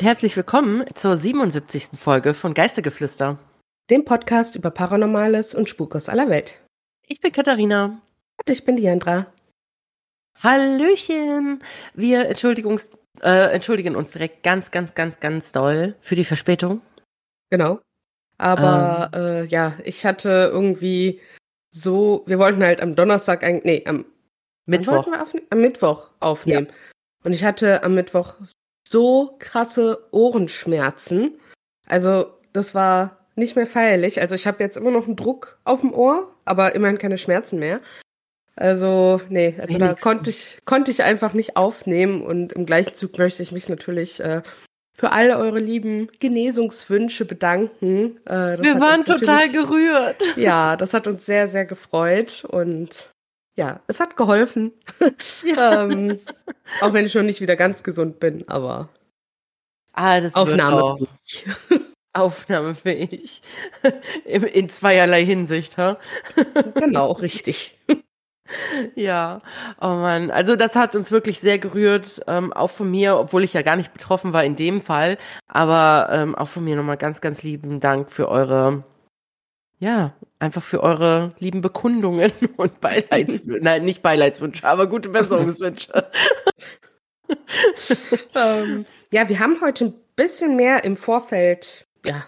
Und herzlich willkommen zur 77. Folge von Geistergeflüster, dem Podcast über Paranormales und Spuk aus aller Welt. Ich bin Katharina. Und ich bin Diandra. Hallöchen! Wir Entschuldigungs äh, entschuldigen uns direkt ganz, ganz, ganz, ganz doll für die Verspätung. Genau. Aber ähm. äh, ja, ich hatte irgendwie so, wir wollten halt am Donnerstag eigentlich, nee, am Mittwoch. Am Mittwoch aufnehmen. Ja. Und ich hatte am Mittwoch so krasse Ohrenschmerzen. Also, das war nicht mehr feierlich. Also, ich habe jetzt immer noch einen Druck auf dem Ohr, aber immerhin keine Schmerzen mehr. Also, nee, also da konnte ich, konnte ich einfach nicht aufnehmen und im gleichen Zug möchte ich mich natürlich äh, für all eure lieben Genesungswünsche bedanken. Äh, Wir waren total gerührt. Ja, das hat uns sehr, sehr gefreut und ja, es hat geholfen. Ja. ähm, auch wenn ich schon nicht wieder ganz gesund bin, aber ah, das aufnahmefähig. Aufnahmefähig. In, in zweierlei Hinsicht, ha? genau, richtig. Ja, oh Mann. Also das hat uns wirklich sehr gerührt, ähm, auch von mir, obwohl ich ja gar nicht betroffen war in dem Fall. Aber ähm, auch von mir nochmal ganz, ganz lieben Dank für eure ja, einfach für eure lieben Bekundungen und Beileidswünsche. Nein, nicht Beileidswünsche, aber gute Besserungswünsche. ähm, ja, wir haben heute ein bisschen mehr im Vorfeld ja,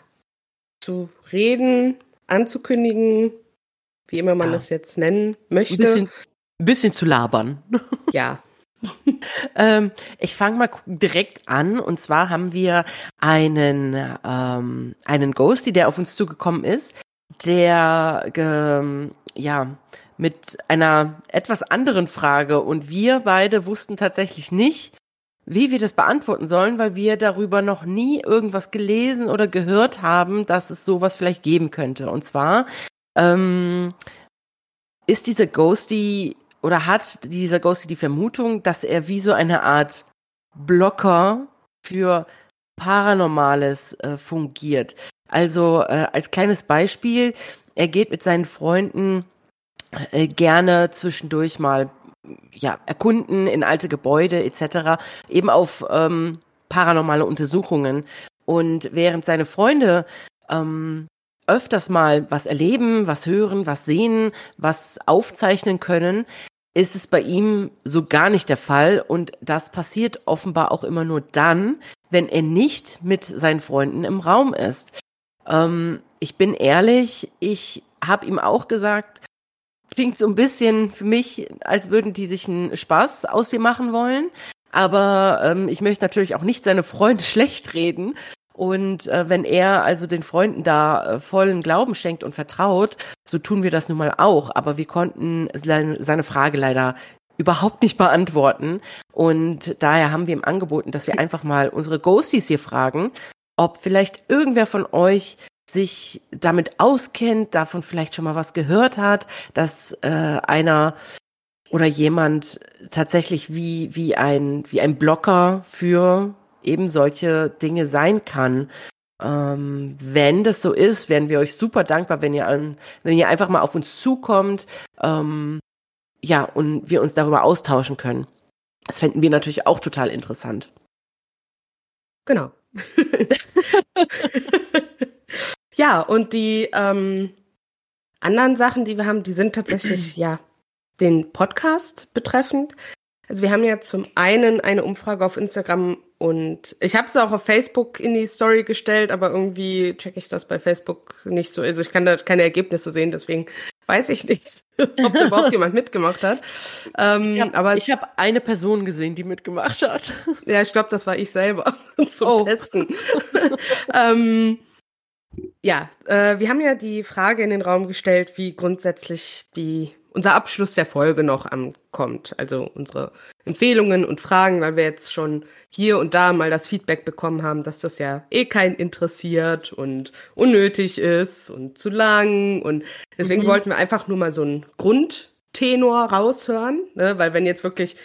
zu reden, anzukündigen, wie immer man ja. das jetzt nennen möchte. Ein bisschen, ein bisschen zu labern. Ja. ähm, ich fange mal direkt an und zwar haben wir einen ähm, einen Ghosty, der auf uns zugekommen ist, der ähm, ja mit einer etwas anderen Frage und wir beide wussten tatsächlich nicht, wie wir das beantworten sollen, weil wir darüber noch nie irgendwas gelesen oder gehört haben, dass es sowas vielleicht geben könnte. Und zwar ähm, ist dieser Ghosty oder hat dieser Ghosty die Vermutung, dass er wie so eine Art Blocker für Paranormales äh, fungiert. Also äh, als kleines Beispiel, er geht mit seinen Freunden äh, gerne zwischendurch mal ja, erkunden in alte Gebäude etc., eben auf ähm, paranormale Untersuchungen. Und während seine Freunde ähm, öfters mal was erleben, was hören, was sehen, was aufzeichnen können, ist es bei ihm so gar nicht der Fall. Und das passiert offenbar auch immer nur dann, wenn er nicht mit seinen Freunden im Raum ist. Ähm, ich bin ehrlich, ich habe ihm auch gesagt, klingt so ein bisschen für mich, als würden die sich einen Spaß aus dir machen wollen. Aber ähm, ich möchte natürlich auch nicht seine Freunde schlecht reden. Und äh, wenn er also den Freunden da äh, vollen Glauben schenkt und vertraut, so tun wir das nun mal auch. Aber wir konnten seine, seine Frage leider überhaupt nicht beantworten. Und daher haben wir ihm angeboten, dass wir einfach mal unsere Ghosties hier fragen, ob vielleicht irgendwer von euch sich damit auskennt, davon vielleicht schon mal was gehört hat, dass äh, einer oder jemand tatsächlich wie, wie ein, wie ein Blocker für eben solche Dinge sein kann. Ähm, wenn das so ist, wären wir euch super dankbar, wenn ihr, an, wenn ihr einfach mal auf uns zukommt, ähm, ja, und wir uns darüber austauschen können. Das fänden wir natürlich auch total interessant. Genau. ja, und die ähm, anderen Sachen, die wir haben, die sind tatsächlich ja den Podcast betreffend. Also wir haben ja zum einen eine Umfrage auf Instagram und ich habe es auch auf Facebook in die Story gestellt, aber irgendwie checke ich das bei Facebook nicht so. Also ich kann da keine Ergebnisse sehen, deswegen weiß ich nicht, ob da überhaupt jemand mitgemacht hat. Ähm, ich habe hab eine Person gesehen, die mitgemacht hat. Ja, ich glaube, das war ich selber zum oh. Testen. ähm, ja, äh, wir haben ja die Frage in den Raum gestellt, wie grundsätzlich die unser Abschluss der Folge noch ankommt. Also unsere Empfehlungen und Fragen, weil wir jetzt schon hier und da mal das Feedback bekommen haben, dass das ja eh keinen interessiert und unnötig ist und zu lang. Und deswegen mhm. wollten wir einfach nur mal so einen Grundtenor raushören, ne? weil wenn jetzt wirklich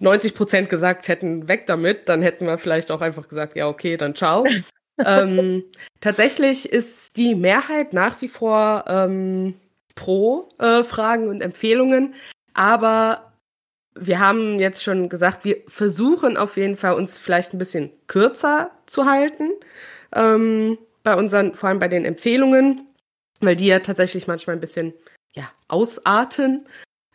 90 Prozent gesagt hätten, weg damit, dann hätten wir vielleicht auch einfach gesagt, ja, okay, dann ciao. ähm, tatsächlich ist die Mehrheit nach wie vor ähm, pro äh, Fragen und Empfehlungen, aber wir haben jetzt schon gesagt, wir versuchen auf jeden Fall uns vielleicht ein bisschen kürzer zu halten. Ähm, bei unseren, vor allem bei den Empfehlungen, weil die ja tatsächlich manchmal ein bisschen ja, ausarten.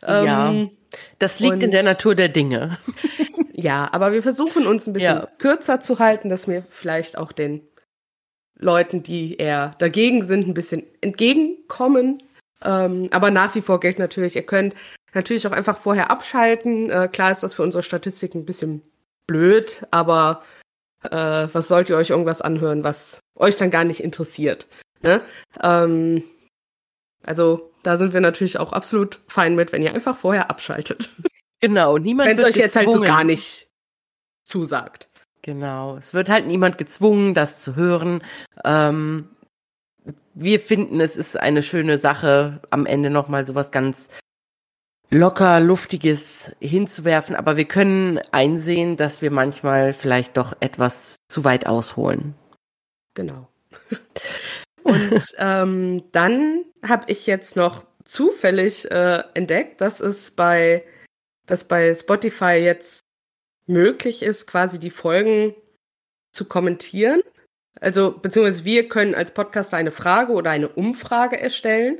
Ja, ähm, das liegt in der Natur der Dinge. ja, aber wir versuchen uns ein bisschen ja. kürzer zu halten, dass wir vielleicht auch den Leuten, die eher dagegen sind, ein bisschen entgegenkommen. Ähm, aber nach wie vor gilt natürlich, ihr könnt natürlich auch einfach vorher abschalten. Äh, klar ist das für unsere Statistik ein bisschen blöd, aber äh, was sollt ihr euch irgendwas anhören, was euch dann gar nicht interessiert? Ne? Ähm, also da sind wir natürlich auch absolut fein mit, wenn ihr einfach vorher abschaltet. Genau, niemand Wenn es euch jetzt halt so gar nicht zusagt. Genau, es wird halt niemand gezwungen, das zu hören. Ähm, wir finden, es ist eine schöne Sache, am Ende nochmal sowas ganz locker, luftiges hinzuwerfen, aber wir können einsehen, dass wir manchmal vielleicht doch etwas zu weit ausholen. Genau. Und ähm, dann habe ich jetzt noch zufällig äh, entdeckt, dass es bei, dass bei Spotify jetzt möglich ist, quasi die Folgen zu kommentieren. Also, beziehungsweise wir können als Podcaster eine Frage oder eine Umfrage erstellen.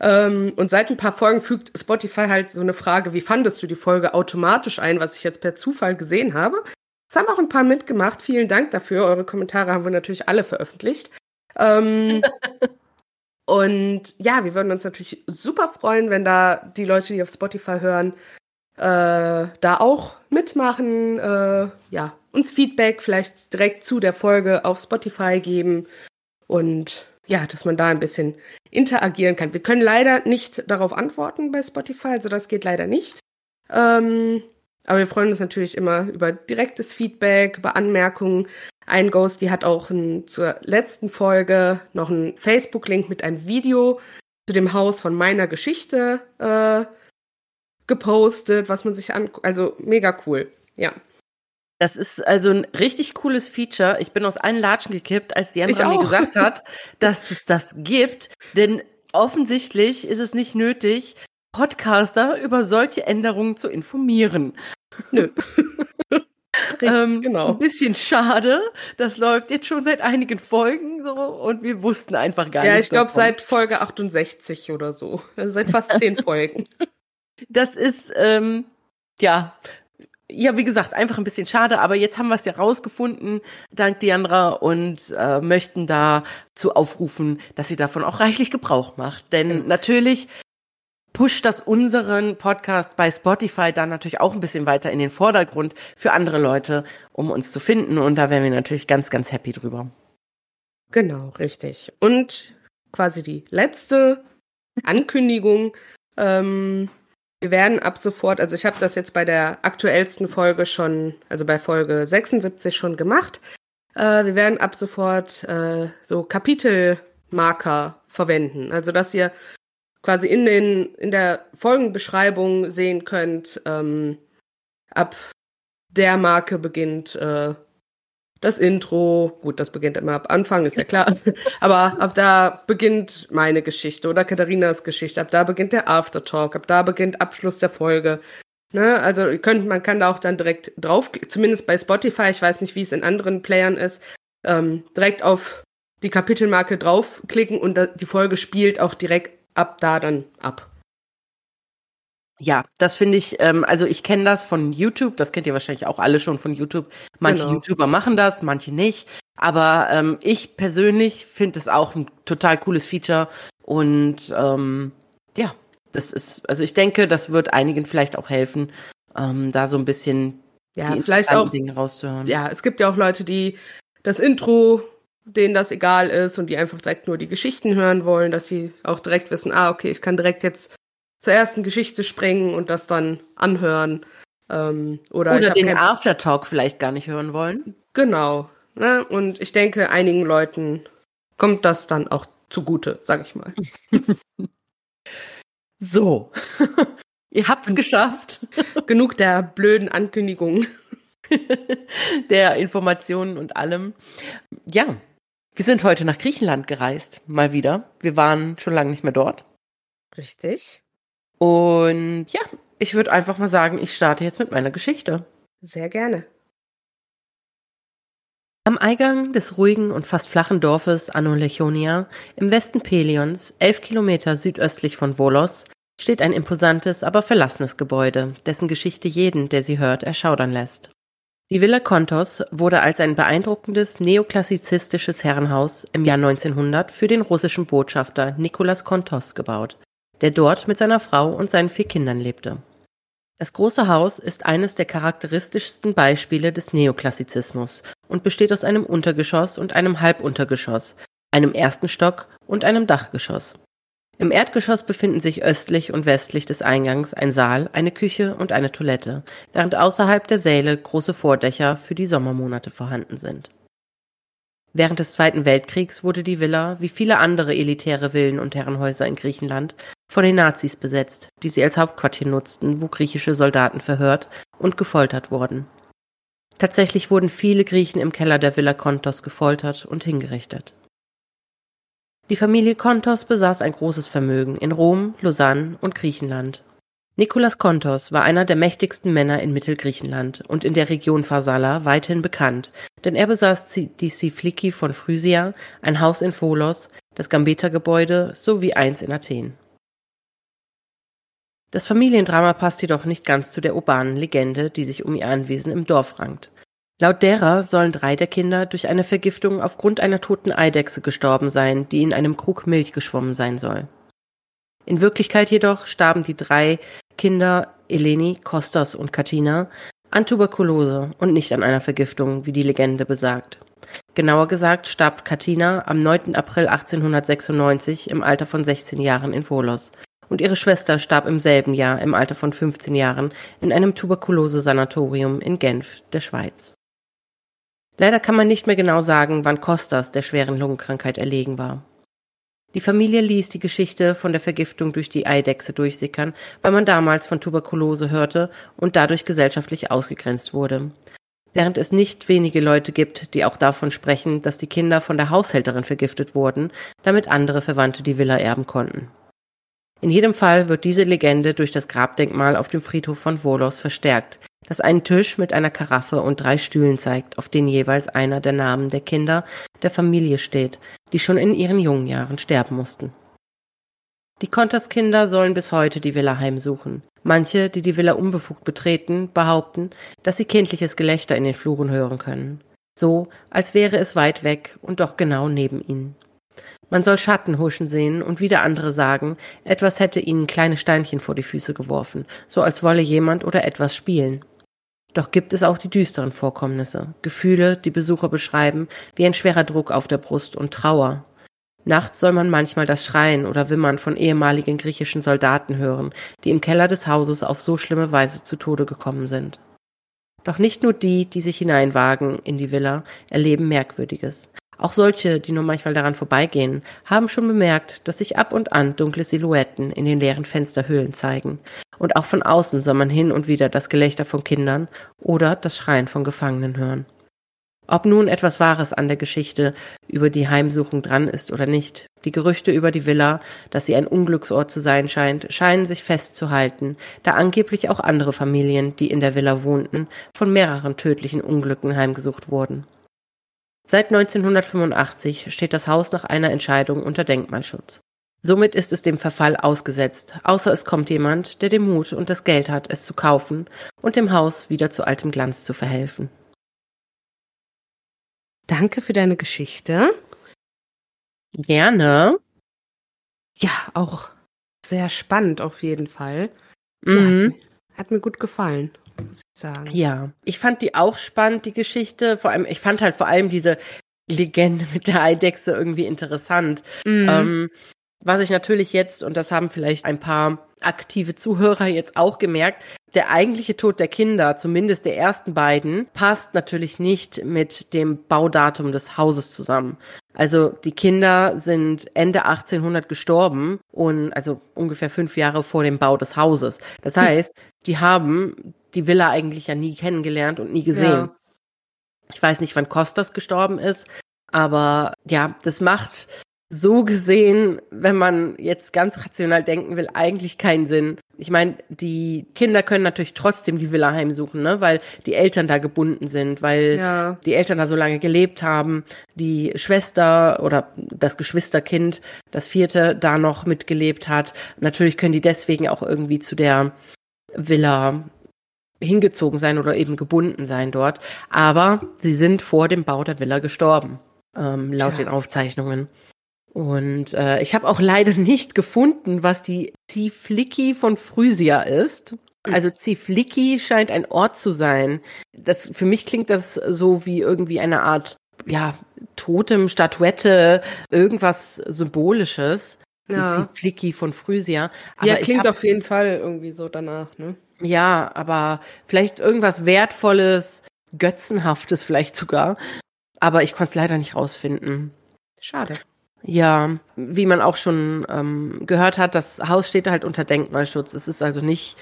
Ähm, und seit ein paar Folgen fügt Spotify halt so eine Frage, wie fandest du die Folge automatisch ein, was ich jetzt per Zufall gesehen habe. Es haben auch ein paar mitgemacht. Vielen Dank dafür. Eure Kommentare haben wir natürlich alle veröffentlicht. Ähm, und ja, wir würden uns natürlich super freuen, wenn da die Leute, die auf Spotify hören, da auch mitmachen, äh, ja, uns Feedback vielleicht direkt zu der Folge auf Spotify geben und ja, dass man da ein bisschen interagieren kann. Wir können leider nicht darauf antworten bei Spotify, also das geht leider nicht. Ähm, aber wir freuen uns natürlich immer über direktes Feedback, über Anmerkungen. Ein Ghost, die hat auch ein, zur letzten Folge noch einen Facebook-Link mit einem Video zu dem Haus von meiner Geschichte äh, gepostet, was man sich an, also mega cool, ja. Das ist also ein richtig cooles Feature. Ich bin aus allen Latschen gekippt, als die andere mir gesagt hat, dass es das gibt. Denn offensichtlich ist es nicht nötig, Podcaster über solche Änderungen zu informieren. Nö. ähm, genau. Ein bisschen schade. Das läuft jetzt schon seit einigen Folgen so und wir wussten einfach gar ja, nicht. Ja, ich glaube seit Folge 68 oder so. Also seit fast zehn Folgen. Das ist, ähm, ja, ja, wie gesagt, einfach ein bisschen schade, aber jetzt haben wir es ja rausgefunden, dank Diandra, und äh, möchten dazu aufrufen, dass sie davon auch reichlich Gebrauch macht. Denn mhm. natürlich pusht das unseren Podcast bei Spotify dann natürlich auch ein bisschen weiter in den Vordergrund für andere Leute, um uns zu finden. Und da wären wir natürlich ganz, ganz happy drüber. Genau, richtig. Und quasi die letzte Ankündigung. Ähm, wir werden ab sofort, also ich habe das jetzt bei der aktuellsten Folge schon, also bei Folge 76 schon gemacht. Äh, wir werden ab sofort äh, so Kapitelmarker verwenden. Also dass ihr quasi in den in der Folgenbeschreibung sehen könnt, ähm, ab der Marke beginnt äh, das Intro, gut, das beginnt immer ab Anfang, ist ja klar, aber ab da beginnt meine Geschichte oder Katharinas Geschichte, ab da beginnt der Aftertalk, ab da beginnt Abschluss der Folge. Ne? Also könnt, man kann da auch dann direkt drauf, zumindest bei Spotify, ich weiß nicht, wie es in anderen Playern ist, ähm, direkt auf die Kapitelmarke draufklicken und die Folge spielt auch direkt ab da dann ab. Ja, das finde ich, ähm, also ich kenne das von YouTube, das kennt ihr wahrscheinlich auch alle schon von YouTube. Manche genau. YouTuber machen das, manche nicht. Aber ähm, ich persönlich finde es auch ein total cooles Feature. Und ähm, ja, das ist, also ich denke, das wird einigen vielleicht auch helfen, ähm, da so ein bisschen ja, vielleicht auch Dinge rauszuhören. Ja, es gibt ja auch Leute, die das Intro, denen das egal ist und die einfach direkt nur die Geschichten hören wollen, dass sie auch direkt wissen, ah, okay, ich kann direkt jetzt zur ersten Geschichte springen und das dann anhören. Ähm, oder oder den Aftertalk vielleicht gar nicht hören wollen. Genau. Ne? Und ich denke, einigen Leuten kommt das dann auch zugute, sag ich mal. so. Ihr habt es geschafft. Genug der blöden Ankündigungen. der Informationen und allem. Ja, wir sind heute nach Griechenland gereist, mal wieder. Wir waren schon lange nicht mehr dort. Richtig. Und ja, ich würde einfach mal sagen, ich starte jetzt mit meiner Geschichte. Sehr gerne. Am Eingang des ruhigen und fast flachen Dorfes Anolechonia im Westen Pelions, elf Kilometer südöstlich von Volos, steht ein imposantes, aber verlassenes Gebäude, dessen Geschichte jeden, der sie hört, erschaudern lässt. Die Villa Kontos wurde als ein beeindruckendes neoklassizistisches Herrenhaus im Jahr 1900 für den russischen Botschafter Nikolas Kontos gebaut, der dort mit seiner Frau und seinen vier Kindern lebte. Das große Haus ist eines der charakteristischsten Beispiele des Neoklassizismus und besteht aus einem Untergeschoss und einem Halbuntergeschoss, einem ersten Stock und einem Dachgeschoss. Im Erdgeschoss befinden sich östlich und westlich des Eingangs ein Saal, eine Küche und eine Toilette, während außerhalb der Säle große Vordächer für die Sommermonate vorhanden sind. Während des Zweiten Weltkriegs wurde die Villa, wie viele andere elitäre Villen und Herrenhäuser in Griechenland, von den Nazis besetzt, die sie als Hauptquartier nutzten, wo griechische Soldaten verhört und gefoltert wurden. Tatsächlich wurden viele Griechen im Keller der Villa Kontos gefoltert und hingerichtet. Die Familie Kontos besaß ein großes Vermögen in Rom, Lausanne und Griechenland. Nikolaus Kontos war einer der mächtigsten Männer in Mittelgriechenland und in der Region Pharsala weithin bekannt, denn er besaß die Sifliki von Phrysia, ein Haus in Pholos, das Gambetta-Gebäude sowie eins in Athen. Das Familiendrama passt jedoch nicht ganz zu der urbanen Legende, die sich um ihr Anwesen im Dorf rankt. Laut derer sollen drei der Kinder durch eine Vergiftung aufgrund einer toten Eidechse gestorben sein, die in einem Krug Milch geschwommen sein soll. In Wirklichkeit jedoch starben die drei Kinder Eleni, Kostas und Katina an Tuberkulose und nicht an einer Vergiftung, wie die Legende besagt. Genauer gesagt starb Katina am 9. April 1896 im Alter von 16 Jahren in Volos und ihre Schwester starb im selben Jahr im Alter von 15 Jahren in einem Tuberkulose-Sanatorium in Genf, der Schweiz. Leider kann man nicht mehr genau sagen, wann Kostas der schweren Lungenkrankheit erlegen war. Die Familie ließ die Geschichte von der Vergiftung durch die Eidechse durchsickern, weil man damals von Tuberkulose hörte und dadurch gesellschaftlich ausgegrenzt wurde. Während es nicht wenige Leute gibt, die auch davon sprechen, dass die Kinder von der Haushälterin vergiftet wurden, damit andere Verwandte die Villa erben konnten. In jedem Fall wird diese Legende durch das Grabdenkmal auf dem Friedhof von Volos verstärkt, das einen Tisch mit einer Karaffe und drei Stühlen zeigt, auf denen jeweils einer der Namen der Kinder der Familie steht, die schon in ihren jungen Jahren sterben mussten. Die Konterskinder sollen bis heute die Villa heimsuchen. Manche, die die Villa unbefugt betreten, behaupten, dass sie kindliches Gelächter in den Fluren hören können. So, als wäre es weit weg und doch genau neben ihnen. Man soll Schatten huschen sehen und wieder andere sagen, etwas hätte ihnen kleine Steinchen vor die Füße geworfen, so als wolle jemand oder etwas spielen. Doch gibt es auch die düsteren Vorkommnisse, Gefühle, die Besucher beschreiben, wie ein schwerer Druck auf der Brust und Trauer. Nachts soll man manchmal das Schreien oder Wimmern von ehemaligen griechischen Soldaten hören, die im Keller des Hauses auf so schlimme Weise zu Tode gekommen sind. Doch nicht nur die, die sich hineinwagen in die Villa, erleben Merkwürdiges. Auch solche, die nur manchmal daran vorbeigehen, haben schon bemerkt, dass sich ab und an dunkle Silhouetten in den leeren Fensterhöhlen zeigen. Und auch von außen soll man hin und wieder das Gelächter von Kindern oder das Schreien von Gefangenen hören. Ob nun etwas Wahres an der Geschichte über die Heimsuchung dran ist oder nicht, die Gerüchte über die Villa, dass sie ein Unglücksort zu sein scheint, scheinen sich festzuhalten, da angeblich auch andere Familien, die in der Villa wohnten, von mehreren tödlichen Unglücken heimgesucht wurden. Seit 1985 steht das Haus nach einer Entscheidung unter Denkmalschutz. Somit ist es dem Verfall ausgesetzt, außer es kommt jemand, der den Mut und das Geld hat, es zu kaufen und dem Haus wieder zu altem Glanz zu verhelfen. Danke für deine Geschichte. Gerne. Ja, auch sehr spannend auf jeden Fall. Mhm. Ja, hat, hat mir gut gefallen muss ich sagen. Ja, ich fand die auch spannend, die Geschichte. Vor allem, ich fand halt vor allem diese Legende mit der Eidechse irgendwie interessant. Mhm. Ähm, was ich natürlich jetzt, und das haben vielleicht ein paar aktive Zuhörer jetzt auch gemerkt, der eigentliche Tod der Kinder, zumindest der ersten beiden, passt natürlich nicht mit dem Baudatum des Hauses zusammen. Also die Kinder sind Ende 1800 gestorben und also ungefähr fünf Jahre vor dem Bau des Hauses. Das heißt, die haben die Villa eigentlich ja nie kennengelernt und nie gesehen. Ja. Ich weiß nicht, wann Kostas gestorben ist, aber ja, das macht so gesehen, wenn man jetzt ganz rational denken will, eigentlich keinen Sinn, ich meine, die Kinder können natürlich trotzdem die Villa heimsuchen, ne? weil die Eltern da gebunden sind, weil ja. die Eltern da so lange gelebt haben, die Schwester oder das Geschwisterkind, das vierte, da noch mitgelebt hat. Natürlich können die deswegen auch irgendwie zu der Villa hingezogen sein oder eben gebunden sein dort. Aber sie sind vor dem Bau der Villa gestorben, ähm, laut Tja. den Aufzeichnungen. Und äh, ich habe auch leider nicht gefunden, was die Zifliki von Phrysia ist. Also Zifliki scheint ein Ort zu sein. Das für mich klingt das so wie irgendwie eine Art ja Totem, Statuette, irgendwas symbolisches. Ja. Die Zifliki von Phrysia. Aber ja, klingt hab, auf jeden Fall irgendwie so danach, ne? Ja, aber vielleicht irgendwas Wertvolles, Götzenhaftes vielleicht sogar. Aber ich konnte es leider nicht rausfinden. Schade. Ja, wie man auch schon ähm, gehört hat, das Haus steht halt unter Denkmalschutz. Es ist also nicht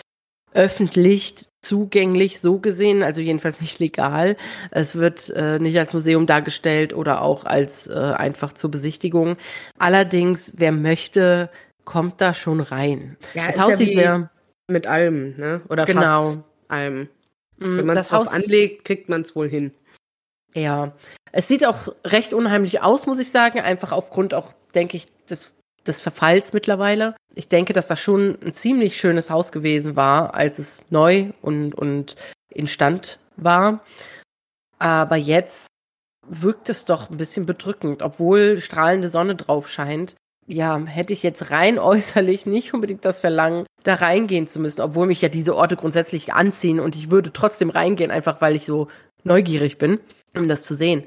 öffentlich zugänglich so gesehen, also jedenfalls nicht legal. Es wird äh, nicht als Museum dargestellt oder auch als äh, einfach zur Besichtigung. Allerdings, wer möchte, kommt da schon rein. Ja, das Haus ja sieht sehr mit allem, ne? Oder genau. fast allem. Mm, Wenn man es drauf anlegt, kriegt man es wohl hin. Ja, es sieht auch recht unheimlich aus, muss ich sagen, einfach aufgrund auch, denke ich, des, des Verfalls mittlerweile. Ich denke, dass das schon ein ziemlich schönes Haus gewesen war, als es neu und, und instand war. Aber jetzt wirkt es doch ein bisschen bedrückend, obwohl strahlende Sonne drauf scheint. Ja, hätte ich jetzt rein äußerlich nicht unbedingt das Verlangen, da reingehen zu müssen, obwohl mich ja diese Orte grundsätzlich anziehen und ich würde trotzdem reingehen, einfach weil ich so neugierig bin um das zu sehen.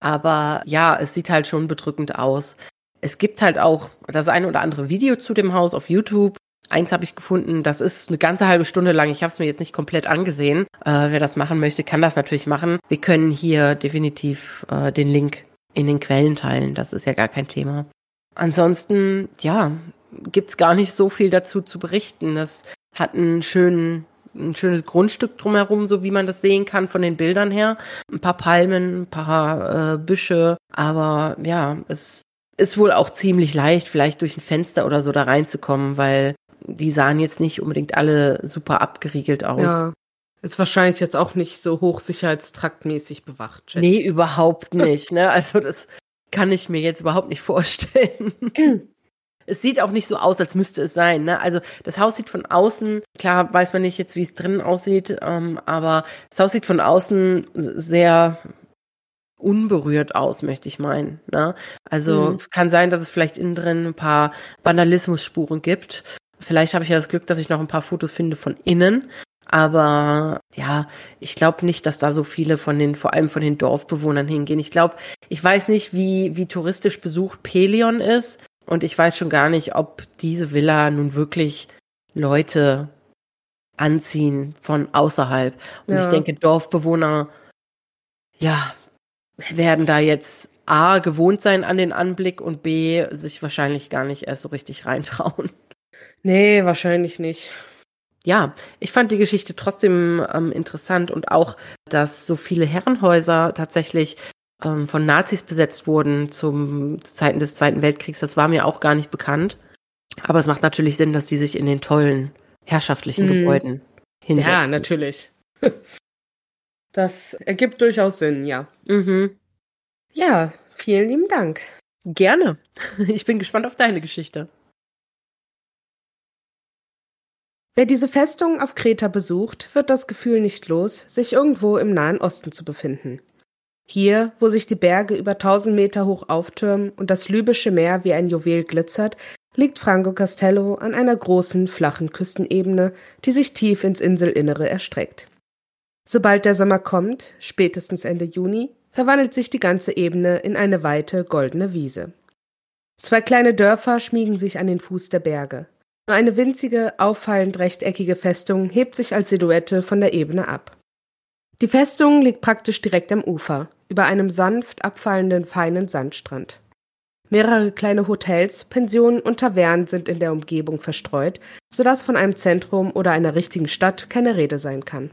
Aber ja, es sieht halt schon bedrückend aus. Es gibt halt auch das eine oder andere Video zu dem Haus auf YouTube. Eins habe ich gefunden, das ist eine ganze halbe Stunde lang. Ich habe es mir jetzt nicht komplett angesehen. Äh, wer das machen möchte, kann das natürlich machen. Wir können hier definitiv äh, den Link in den Quellen teilen. Das ist ja gar kein Thema. Ansonsten, ja, gibt's gar nicht so viel dazu zu berichten. Das hat einen schönen ein schönes Grundstück drumherum, so wie man das sehen kann von den Bildern her. Ein paar Palmen, ein paar äh, Büsche, aber ja, es ist wohl auch ziemlich leicht, vielleicht durch ein Fenster oder so da reinzukommen, weil die sahen jetzt nicht unbedingt alle super abgeriegelt aus. Ja. Ist wahrscheinlich jetzt auch nicht so hochsicherheitstraktmäßig bewacht. Schätze. Nee, überhaupt nicht. Ne? Also das kann ich mir jetzt überhaupt nicht vorstellen. es sieht auch nicht so aus, als müsste es sein. Ne? Also das Haus sieht von außen, klar weiß man nicht jetzt, wie es drinnen aussieht, ähm, aber das Haus sieht von außen sehr unberührt aus, möchte ich meinen. Ne? Also mhm. kann sein, dass es vielleicht innen drin ein paar Vandalismusspuren gibt. Vielleicht habe ich ja das Glück, dass ich noch ein paar Fotos finde von innen. Aber ja, ich glaube nicht, dass da so viele von den, vor allem von den Dorfbewohnern hingehen. Ich glaube, ich weiß nicht, wie, wie touristisch besucht Pelion ist. Und ich weiß schon gar nicht, ob diese Villa nun wirklich Leute anziehen von außerhalb. Und ja. ich denke, Dorfbewohner, ja, werden da jetzt A, gewohnt sein an den Anblick und B, sich wahrscheinlich gar nicht erst so richtig reintrauen. Nee, wahrscheinlich nicht. Ja, ich fand die Geschichte trotzdem ähm, interessant und auch, dass so viele Herrenhäuser tatsächlich ähm, von Nazis besetzt wurden zum zu Zeiten des Zweiten Weltkriegs, das war mir auch gar nicht bekannt. Aber es macht natürlich Sinn, dass die sich in den tollen herrschaftlichen mhm. Gebäuden hinsetzen. Ja, natürlich. Das ergibt durchaus Sinn, ja. Mhm. Ja, vielen lieben Dank. Gerne. Ich bin gespannt auf deine Geschichte. Wer diese Festung auf Kreta besucht, wird das Gefühl nicht los, sich irgendwo im Nahen Osten zu befinden. Hier, wo sich die Berge über tausend Meter hoch auftürmen und das Lybische Meer wie ein Juwel glitzert, liegt Franco Castello an einer großen, flachen Küstenebene, die sich tief ins Inselinnere erstreckt. Sobald der Sommer kommt, spätestens Ende Juni, verwandelt sich die ganze Ebene in eine weite, goldene Wiese. Zwei kleine Dörfer schmiegen sich an den Fuß der Berge. Nur eine winzige, auffallend rechteckige Festung hebt sich als Silhouette von der Ebene ab. Die Festung liegt praktisch direkt am Ufer, über einem sanft abfallenden feinen Sandstrand. Mehrere kleine Hotels, Pensionen und Tavernen sind in der Umgebung verstreut, sodass von einem Zentrum oder einer richtigen Stadt keine Rede sein kann.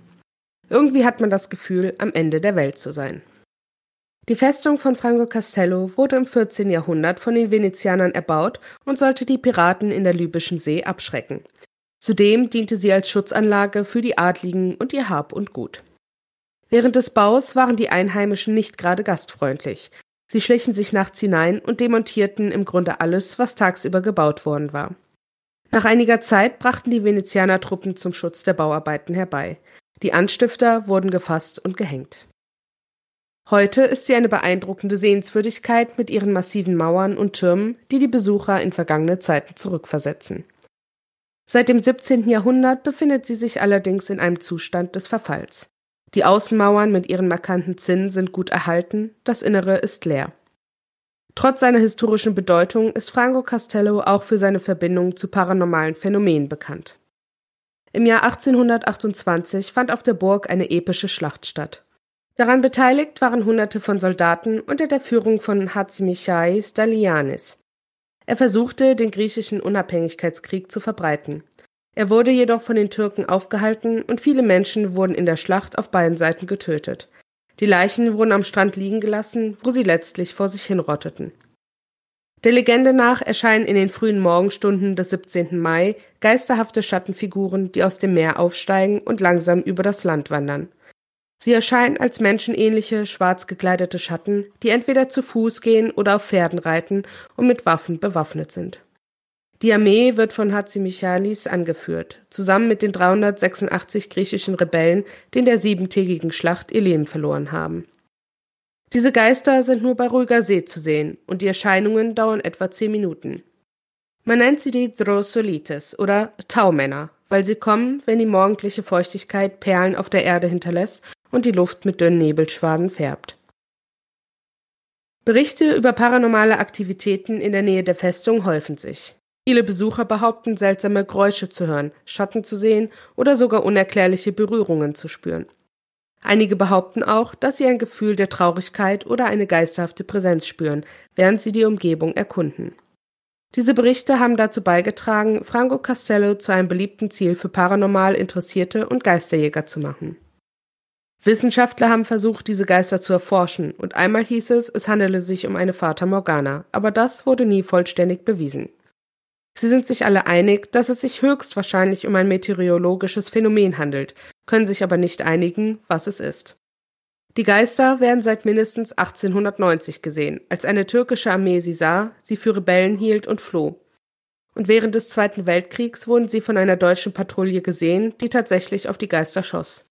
Irgendwie hat man das Gefühl, am Ende der Welt zu sein. Die Festung von Franco Castello wurde im 14. Jahrhundert von den Venezianern erbaut und sollte die Piraten in der Libyschen See abschrecken. Zudem diente sie als Schutzanlage für die Adligen und ihr Hab und Gut. Während des Baus waren die Einheimischen nicht gerade gastfreundlich. Sie schlichen sich nachts hinein und demontierten im Grunde alles, was tagsüber gebaut worden war. Nach einiger Zeit brachten die Venezianer Truppen zum Schutz der Bauarbeiten herbei. Die Anstifter wurden gefasst und gehängt. Heute ist sie eine beeindruckende Sehenswürdigkeit mit ihren massiven Mauern und Türmen, die die Besucher in vergangene Zeiten zurückversetzen. Seit dem 17. Jahrhundert befindet sie sich allerdings in einem Zustand des Verfalls. Die Außenmauern mit ihren markanten Zinnen sind gut erhalten, das Innere ist leer. Trotz seiner historischen Bedeutung ist Franco Castello auch für seine Verbindung zu paranormalen Phänomenen bekannt. Im Jahr 1828 fand auf der Burg eine epische Schlacht statt. Daran beteiligt waren Hunderte von Soldaten unter der Führung von Hatzimichais Dalianis. Er versuchte, den griechischen Unabhängigkeitskrieg zu verbreiten. Er wurde jedoch von den Türken aufgehalten und viele Menschen wurden in der Schlacht auf beiden Seiten getötet. Die Leichen wurden am Strand liegen gelassen, wo sie letztlich vor sich hinrotteten. Der Legende nach erscheinen in den frühen Morgenstunden des 17. Mai geisterhafte Schattenfiguren, die aus dem Meer aufsteigen und langsam über das Land wandern. Sie erscheinen als menschenähnliche, schwarz gekleidete Schatten, die entweder zu Fuß gehen oder auf Pferden reiten und mit Waffen bewaffnet sind. Die Armee wird von Hatzimichalis angeführt, zusammen mit den 386 griechischen Rebellen, die in der siebentägigen Schlacht ihr Leben verloren haben. Diese Geister sind nur bei ruhiger See zu sehen und die Erscheinungen dauern etwa zehn Minuten. Man nennt sie die Drosolites oder Taumänner, weil sie kommen, wenn die morgendliche Feuchtigkeit Perlen auf der Erde hinterlässt und die Luft mit dünnen Nebelschwaden färbt. Berichte über paranormale Aktivitäten in der Nähe der Festung häufen sich. Viele Besucher behaupten, seltsame Geräusche zu hören, Schatten zu sehen oder sogar unerklärliche Berührungen zu spüren. Einige behaupten auch, dass sie ein Gefühl der Traurigkeit oder eine geisterhafte Präsenz spüren, während sie die Umgebung erkunden. Diese Berichte haben dazu beigetragen, Franco Castello zu einem beliebten Ziel für paranormal Interessierte und Geisterjäger zu machen. Wissenschaftler haben versucht, diese Geister zu erforschen, und einmal hieß es, es handele sich um eine Fata Morgana, aber das wurde nie vollständig bewiesen. Sie sind sich alle einig, dass es sich höchstwahrscheinlich um ein meteorologisches Phänomen handelt, können sich aber nicht einigen, was es ist. Die Geister werden seit mindestens 1890 gesehen, als eine türkische Armee sie sah, sie für Rebellen hielt und floh. Und während des Zweiten Weltkriegs wurden sie von einer deutschen Patrouille gesehen, die tatsächlich auf die Geister schoss.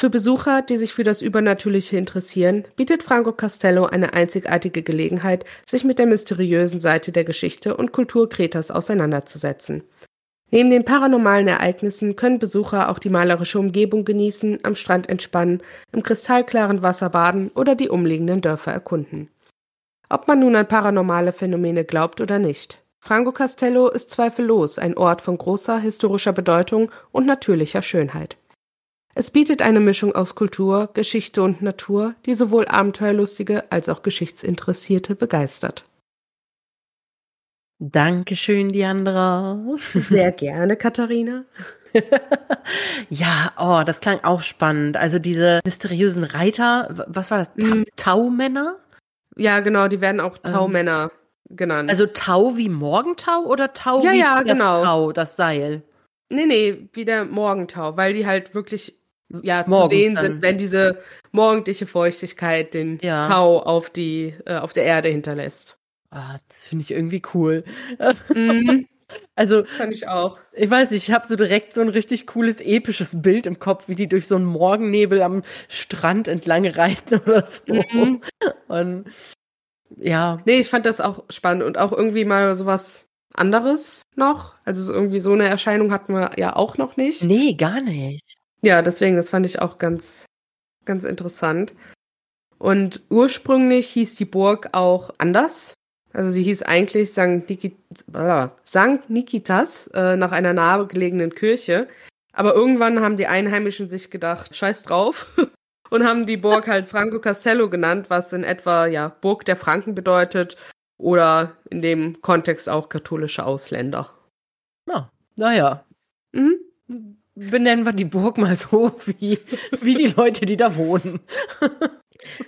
Für Besucher, die sich für das Übernatürliche interessieren, bietet Franco Castello eine einzigartige Gelegenheit, sich mit der mysteriösen Seite der Geschichte und Kultur Kretas auseinanderzusetzen. Neben den paranormalen Ereignissen können Besucher auch die malerische Umgebung genießen, am Strand entspannen, im kristallklaren Wasser baden oder die umliegenden Dörfer erkunden. Ob man nun an paranormale Phänomene glaubt oder nicht. Franco Castello ist zweifellos ein Ort von großer historischer Bedeutung und natürlicher Schönheit. Es bietet eine Mischung aus Kultur, Geschichte und Natur, die sowohl Abenteuerlustige als auch Geschichtsinteressierte begeistert. Dankeschön, Diandra. Sehr gerne, Katharina. ja, oh, das klang auch spannend. Also diese mysteriösen Reiter, was war das? Ta mm. Taumänner? Ja, genau, die werden auch ähm. Taumänner ähm, genannt. Also Tau wie Morgentau oder Tau ja, wie ja, das genau. Tau, das Seil? Nee, nee, wie der Morgentau, weil die halt wirklich ja, Morgens zu sehen dann. sind, wenn diese morgendliche Feuchtigkeit den ja. Tau auf die äh, auf der Erde hinterlässt. Ah, das finde ich irgendwie cool. Mhm. Also fand ich auch. Ich weiß nicht, ich habe so direkt so ein richtig cooles episches Bild im Kopf, wie die durch so einen Morgennebel am Strand entlang reiten oder so. Mhm. Und ja. Nee, ich fand das auch spannend und auch irgendwie mal sowas anderes noch. Also so irgendwie so eine Erscheinung hatten wir ja auch noch nicht. Nee, gar nicht. Ja, deswegen, das fand ich auch ganz, ganz interessant. Und ursprünglich hieß die Burg auch anders. Also sie hieß eigentlich St. Nikit äh, St. Nikitas äh, nach einer nahegelegenen Kirche. Aber irgendwann haben die Einheimischen sich gedacht, scheiß drauf. und haben die Burg halt Franco Castello genannt, was in etwa ja Burg der Franken bedeutet oder in dem Kontext auch katholische Ausländer. Na, naja. Mhm benennen wir die Burg mal so, wie, wie die Leute, die da wohnen.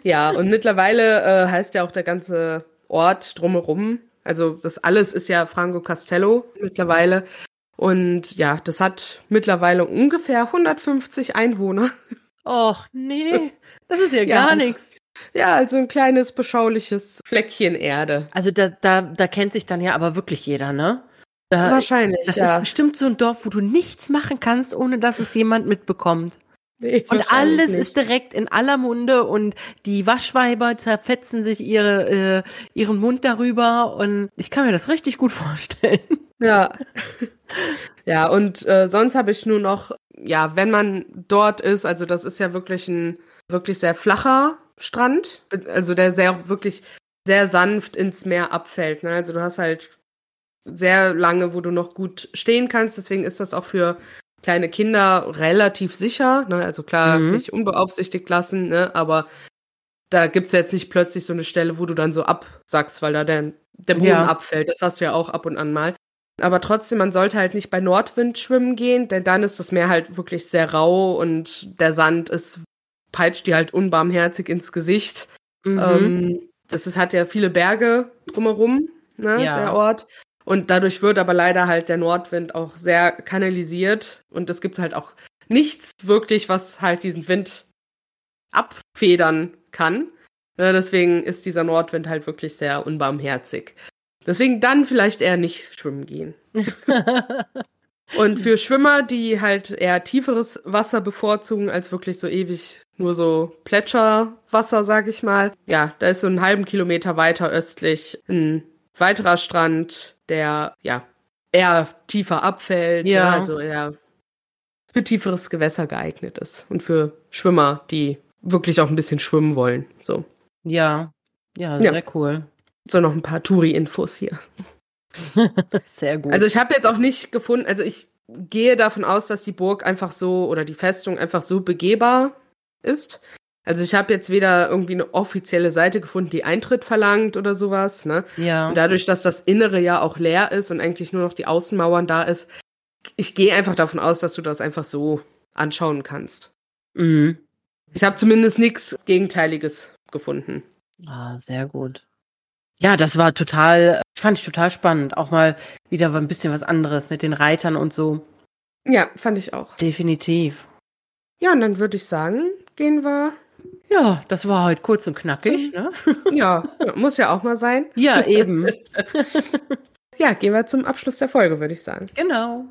ja, und mittlerweile äh, heißt ja auch der ganze Ort drumherum, also das alles ist ja Franco Castello mittlerweile. Und ja, das hat mittlerweile ungefähr 150 Einwohner. Och, nee, das ist ja gar ja, nichts. Ja, also ein kleines, beschauliches Fleckchen Erde. Also da, da, da kennt sich dann ja aber wirklich jeder, ne? Da, Wahrscheinlich. Das ja. ist bestimmt so ein Dorf, wo du nichts machen kannst, ohne dass es jemand mitbekommt. Nee, und alles nicht. ist direkt in aller Munde und die Waschweiber zerfetzen sich ihre, äh, ihren Mund darüber und ich kann mir das richtig gut vorstellen. Ja. Ja, und äh, sonst habe ich nur noch, ja, wenn man dort ist, also das ist ja wirklich ein wirklich sehr flacher Strand, also der sehr wirklich sehr sanft ins Meer abfällt. Ne? Also du hast halt sehr lange, wo du noch gut stehen kannst. Deswegen ist das auch für kleine Kinder relativ sicher. Ne? Also klar, mhm. nicht unbeaufsichtigt lassen, ne? aber da gibt's jetzt nicht plötzlich so eine Stelle, wo du dann so absackst, weil da der, der Boden ja. abfällt. Das hast du ja auch ab und an mal. Aber trotzdem, man sollte halt nicht bei Nordwind schwimmen gehen, denn dann ist das Meer halt wirklich sehr rau und der Sand ist, peitscht dir halt unbarmherzig ins Gesicht. Mhm. Ähm, das ist, hat ja viele Berge drumherum, ne, ja. der Ort. Und dadurch wird aber leider halt der Nordwind auch sehr kanalisiert und es gibt halt auch nichts wirklich, was halt diesen Wind abfedern kann. Ja, deswegen ist dieser Nordwind halt wirklich sehr unbarmherzig. Deswegen dann vielleicht eher nicht schwimmen gehen. und für Schwimmer, die halt eher tieferes Wasser bevorzugen, als wirklich so ewig nur so Plätscherwasser, sag ich mal. Ja, da ist so einen halben Kilometer weiter östlich ein weiterer Strand, der ja eher tiefer abfällt, ja. ja also eher für tieferes Gewässer geeignet ist und für Schwimmer, die wirklich auch ein bisschen schwimmen wollen. So. Ja, ja, sehr ja. cool. So noch ein paar Touri-Infos hier. sehr gut. Also ich habe jetzt auch nicht gefunden, also ich gehe davon aus, dass die Burg einfach so oder die Festung einfach so begehbar ist. Also ich habe jetzt weder irgendwie eine offizielle Seite gefunden, die Eintritt verlangt oder sowas, ne? Ja. Und dadurch, dass das Innere ja auch leer ist und eigentlich nur noch die Außenmauern da ist, ich gehe einfach davon aus, dass du das einfach so anschauen kannst. Mhm. Ich habe zumindest nichts Gegenteiliges gefunden. Ah, sehr gut. Ja, das war total, fand ich total spannend. Auch mal wieder ein bisschen was anderes mit den Reitern und so. Ja, fand ich auch. Definitiv. Ja, und dann würde ich sagen, gehen wir ja, das war heute kurz und knackig, ne? Ja, muss ja auch mal sein. Ja, eben. ja, gehen wir zum Abschluss der Folge, würde ich sagen. Genau.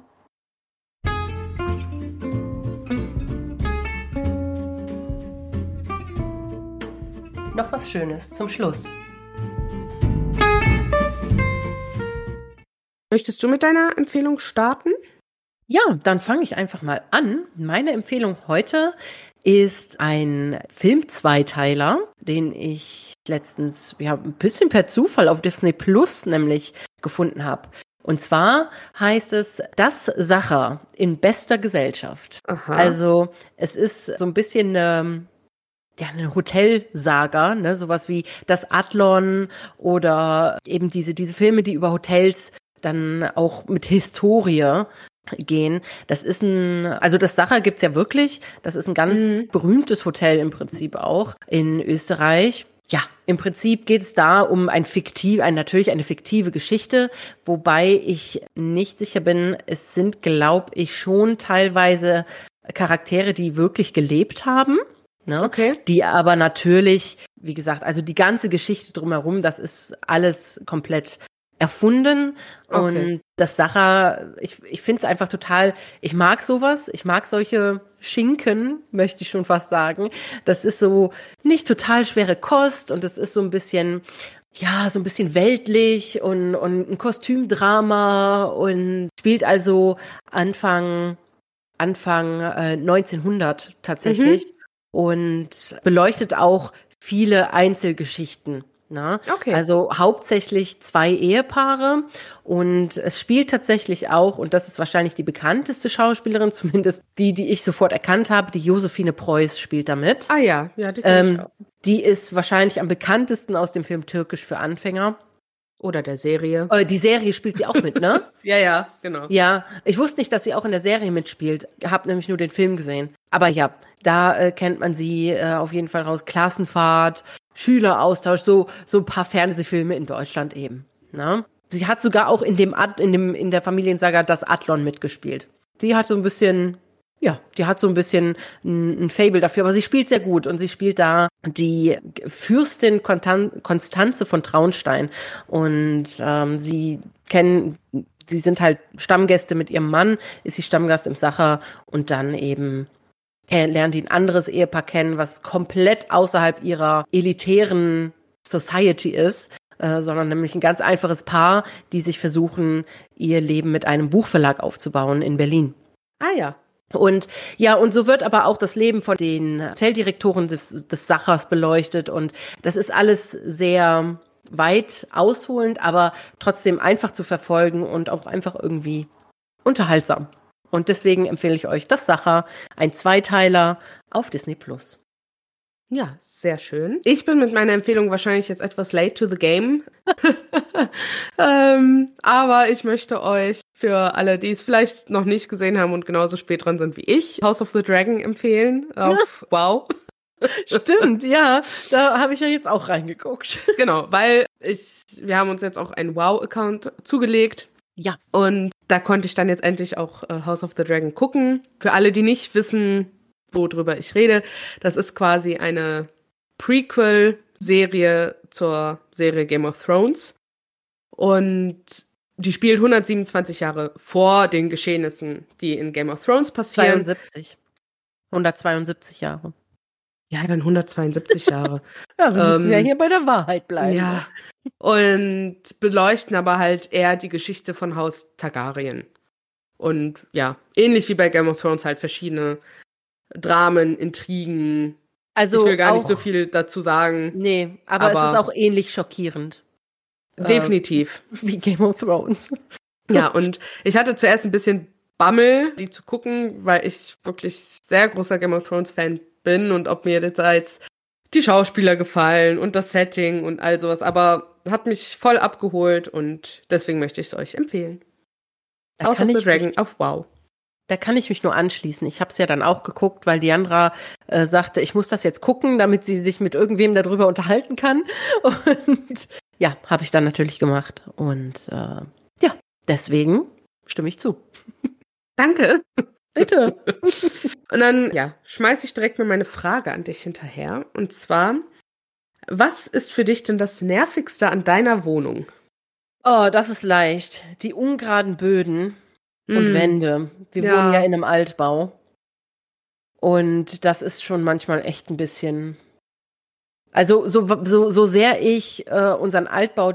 Noch was Schönes zum Schluss. Möchtest du mit deiner Empfehlung starten? Ja, dann fange ich einfach mal an. Meine Empfehlung heute ist ein Film-Zweiteiler, den ich letztens ja ein bisschen per Zufall auf Disney Plus nämlich gefunden habe. Und zwar heißt es Das Sacher in bester Gesellschaft. Aha. Also es ist so ein bisschen eine, ja, eine Hotelsaga, ne, sowas wie das Adlon oder eben diese, diese Filme, die über Hotels dann auch mit Historie gehen. Das ist ein, also das Sacher gibt's ja wirklich. Das ist ein ganz mhm. berühmtes Hotel im Prinzip auch in Österreich. Ja, im Prinzip geht es da um ein fiktiv, ein, natürlich eine fiktive Geschichte, wobei ich nicht sicher bin, es sind, glaube ich, schon teilweise Charaktere, die wirklich gelebt haben. Ne? Okay. Die aber natürlich, wie gesagt, also die ganze Geschichte drumherum, das ist alles komplett erfunden. Okay. Und das Sacher, ich, ich finde es einfach total, ich mag sowas, ich mag solche Schinken, möchte ich schon fast sagen. Das ist so nicht total schwere Kost und es ist so ein bisschen, ja, so ein bisschen weltlich und, und ein Kostümdrama und spielt also Anfang, Anfang äh, 1900 tatsächlich mhm. und beleuchtet auch viele Einzelgeschichten. Na? Okay. Also hauptsächlich zwei Ehepaare und es spielt tatsächlich auch, und das ist wahrscheinlich die bekannteste Schauspielerin, zumindest die, die ich sofort erkannt habe, die Josephine Preuß spielt damit. Ah ja, ja, die, ähm, die ist wahrscheinlich am bekanntesten aus dem Film Türkisch für Anfänger. Oder der Serie. Äh, die Serie spielt sie auch mit, ne? ja, ja, genau. Ja, ich wusste nicht, dass sie auch in der Serie mitspielt. Hab nämlich nur den Film gesehen. Aber ja, da äh, kennt man sie äh, auf jeden Fall raus. Klassenfahrt, Schüleraustausch, so, so ein paar Fernsehfilme in Deutschland eben. Ne? Sie hat sogar auch in dem, Ad, in dem in der Familiensaga das Adlon mitgespielt. Sie hat so ein bisschen, ja, die hat so ein bisschen ein, ein Fable dafür, aber sie spielt sehr gut und sie spielt da die Fürstin Konstanze von Traunstein und ähm, sie kennen, sie sind halt Stammgäste mit ihrem Mann, ist sie Stammgast im Sacher und dann eben lernt die ein anderes Ehepaar kennen, was komplett außerhalb ihrer elitären Society ist äh, sondern nämlich ein ganz einfaches Paar, die sich versuchen, ihr Leben mit einem Buchverlag aufzubauen in Berlin. Ah ja. Und ja, und so wird aber auch das Leben von den Hoteldirektoren des, des Sachers beleuchtet und das ist alles sehr weit ausholend, aber trotzdem einfach zu verfolgen und auch einfach irgendwie unterhaltsam. Und deswegen empfehle ich euch das Sacher, ein Zweiteiler auf Disney Plus. Ja, sehr schön. Ich bin mit meiner Empfehlung wahrscheinlich jetzt etwas late to the game. ähm, aber ich möchte euch für alle, die es vielleicht noch nicht gesehen haben und genauso spät dran sind wie ich, House of the Dragon empfehlen auf Wow. Stimmt, ja, da habe ich ja jetzt auch reingeguckt. Genau, weil ich, wir haben uns jetzt auch einen Wow-Account zugelegt. Ja. Und da konnte ich dann jetzt endlich auch äh, House of the Dragon gucken. Für alle, die nicht wissen, worüber ich rede. Das ist quasi eine Prequel-Serie zur Serie Game of Thrones. Und die spielt 127 Jahre vor den Geschehnissen, die in Game of Thrones passieren. 72. 172 Jahre. Ja, dann 172 Jahre. ja, wir müssen ähm, ja hier bei der Wahrheit bleiben. Ja. Und beleuchten aber halt eher die Geschichte von Haus Targaryen. Und ja, ähnlich wie bei Game of Thrones halt verschiedene Dramen, Intrigen. Also ich will gar auch, nicht so viel dazu sagen. Nee, aber, aber es ist auch ähnlich schockierend. Definitiv. Äh, wie Game of Thrones. Ja, und ich hatte zuerst ein bisschen Bammel, die zu gucken, weil ich wirklich sehr großer Game of Thrones Fan bin und ob mir jetzt die Schauspieler gefallen und das Setting und all sowas, aber hat mich voll abgeholt und deswegen möchte ich es euch empfehlen. Da House of the Dragon auf Wow. Da kann ich mich nur anschließen. Ich habe es ja dann auch geguckt, weil Diandra äh, sagte, ich muss das jetzt gucken, damit sie sich mit irgendwem darüber unterhalten kann. Und ja, habe ich dann natürlich gemacht. Und äh, ja, deswegen stimme ich zu. Danke. Bitte. Und dann, ja, schmeiße ich direkt mal meine Frage an dich hinterher. Und zwar, was ist für dich denn das Nervigste an deiner Wohnung? Oh, das ist leicht. Die ungeraden Böden und mm. Wände. Wir ja. wohnen ja in einem Altbau. Und das ist schon manchmal echt ein bisschen. Also so, so, so sehr ich äh, unseren Altbau,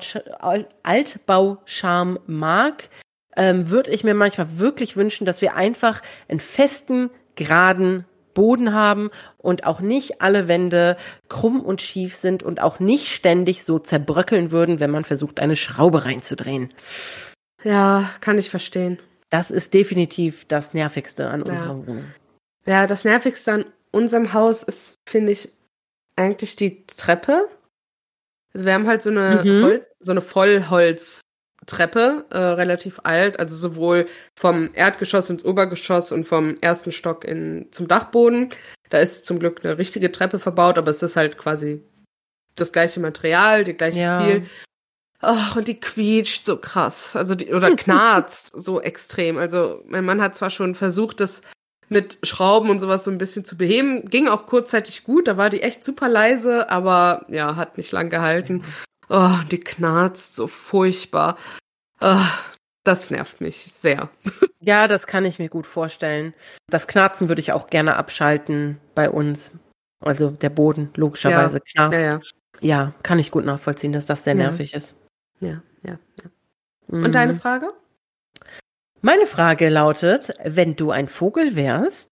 Altbaucharme mag, ähm, würde ich mir manchmal wirklich wünschen, dass wir einfach einen festen, geraden Boden haben und auch nicht alle Wände krumm und schief sind und auch nicht ständig so zerbröckeln würden, wenn man versucht, eine Schraube reinzudrehen. Ja, kann ich verstehen. Das ist definitiv das Nervigste an unserer ja. Wohnung. Ja, das Nervigste an unserem Haus ist, finde ich, eigentlich die Treppe. Also wir haben halt so eine, mhm. Hol so eine Vollholztreppe, äh, relativ alt, also sowohl vom Erdgeschoss ins Obergeschoss und vom ersten Stock in, zum Dachboden. Da ist zum Glück eine richtige Treppe verbaut, aber es ist halt quasi das gleiche Material, der gleiche ja. Stil. Oh, und die quietscht so krass. Also die, oder knarzt so extrem. Also mein Mann hat zwar schon versucht, das mit Schrauben und sowas so ein bisschen zu beheben. Ging auch kurzzeitig gut, da war die echt super leise, aber ja, hat nicht lang gehalten. Oh, die knarzt so furchtbar. Oh, das nervt mich sehr. Ja, das kann ich mir gut vorstellen. Das Knarzen würde ich auch gerne abschalten bei uns. Also der Boden logischerweise ja, knarzt. Ja, ja. ja, kann ich gut nachvollziehen, dass das sehr nervig ist. Ja, ja, ja. Und mhm. deine Frage? Meine Frage lautet, wenn du ein Vogel wärst,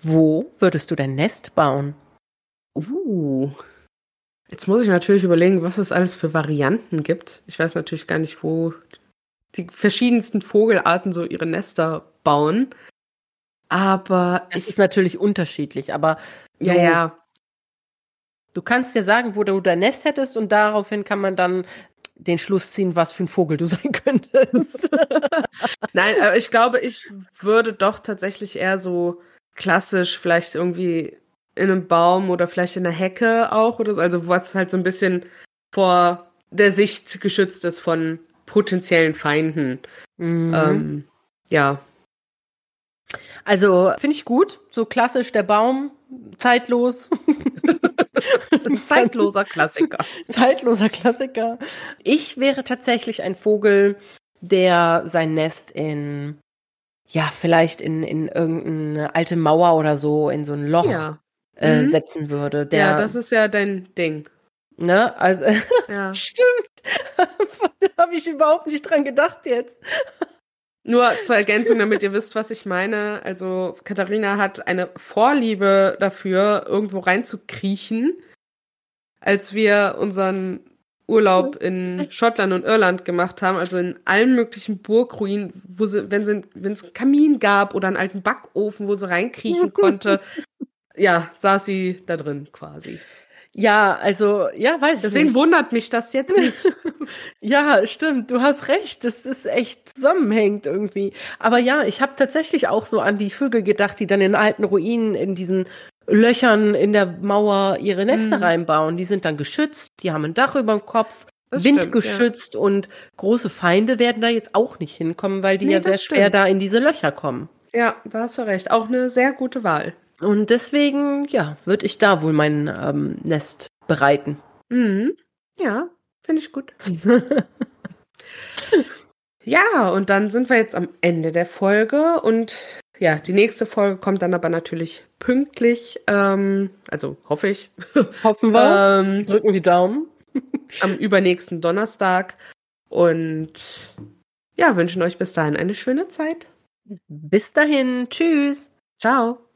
wo würdest du dein Nest bauen? Uh. Jetzt muss ich natürlich überlegen, was es alles für Varianten gibt. Ich weiß natürlich gar nicht, wo die verschiedensten Vogelarten so ihre Nester bauen. Aber es ist natürlich unterschiedlich, aber so, ja, ja. Du kannst dir sagen, wo du dein Nest hättest und daraufhin kann man dann den Schluss ziehen, was für ein Vogel du sein könntest. Nein, aber ich glaube, ich würde doch tatsächlich eher so klassisch vielleicht irgendwie in einem Baum oder vielleicht in einer Hecke auch oder so, also was halt so ein bisschen vor der Sicht geschützt ist von potenziellen Feinden. Mhm. Ähm, ja. Also finde ich gut, so klassisch der Baum, zeitlos. Zeitloser Klassiker. Zeitloser Klassiker. Ich wäre tatsächlich ein Vogel, der sein Nest in, ja, vielleicht in, in irgendeine alte Mauer oder so, in so ein Loch ja. Äh, mhm. setzen würde. Der, ja, das ist ja dein Ding. Ne, also, ja. stimmt. da habe ich überhaupt nicht dran gedacht jetzt. Nur zur Ergänzung, damit ihr wisst, was ich meine. Also Katharina hat eine Vorliebe dafür, irgendwo reinzukriechen. Als wir unseren Urlaub in Schottland und Irland gemacht haben, also in allen möglichen Burgruinen, wo sie, wenn sie, wenn es einen Kamin gab oder einen alten Backofen, wo sie reinkriechen konnte, ja, saß sie da drin quasi. Ja, also, ja, weiß Deswegen nicht. wundert mich das jetzt nicht. ja, stimmt, du hast recht, das ist echt zusammenhängt irgendwie. Aber ja, ich habe tatsächlich auch so an die Vögel gedacht, die dann in alten Ruinen in diesen Löchern in der Mauer ihre Nester mhm. reinbauen. Die sind dann geschützt, die haben ein Dach über dem Kopf, das windgeschützt ja. und große Feinde werden da jetzt auch nicht hinkommen, weil die nee, ja sehr schwer stimmt. da in diese Löcher kommen. Ja, da hast du recht. Auch eine sehr gute Wahl. Und deswegen, ja, würde ich da wohl mein ähm, Nest bereiten. Mhm. Ja, finde ich gut. ja, und dann sind wir jetzt am Ende der Folge und ja, die nächste Folge kommt dann aber natürlich pünktlich. Ähm, also hoffe ich. Hoffen wir. ähm, Drücken die Daumen. am übernächsten Donnerstag. Und ja, wünschen euch bis dahin eine schöne Zeit. Bis dahin. Tschüss. Ciao.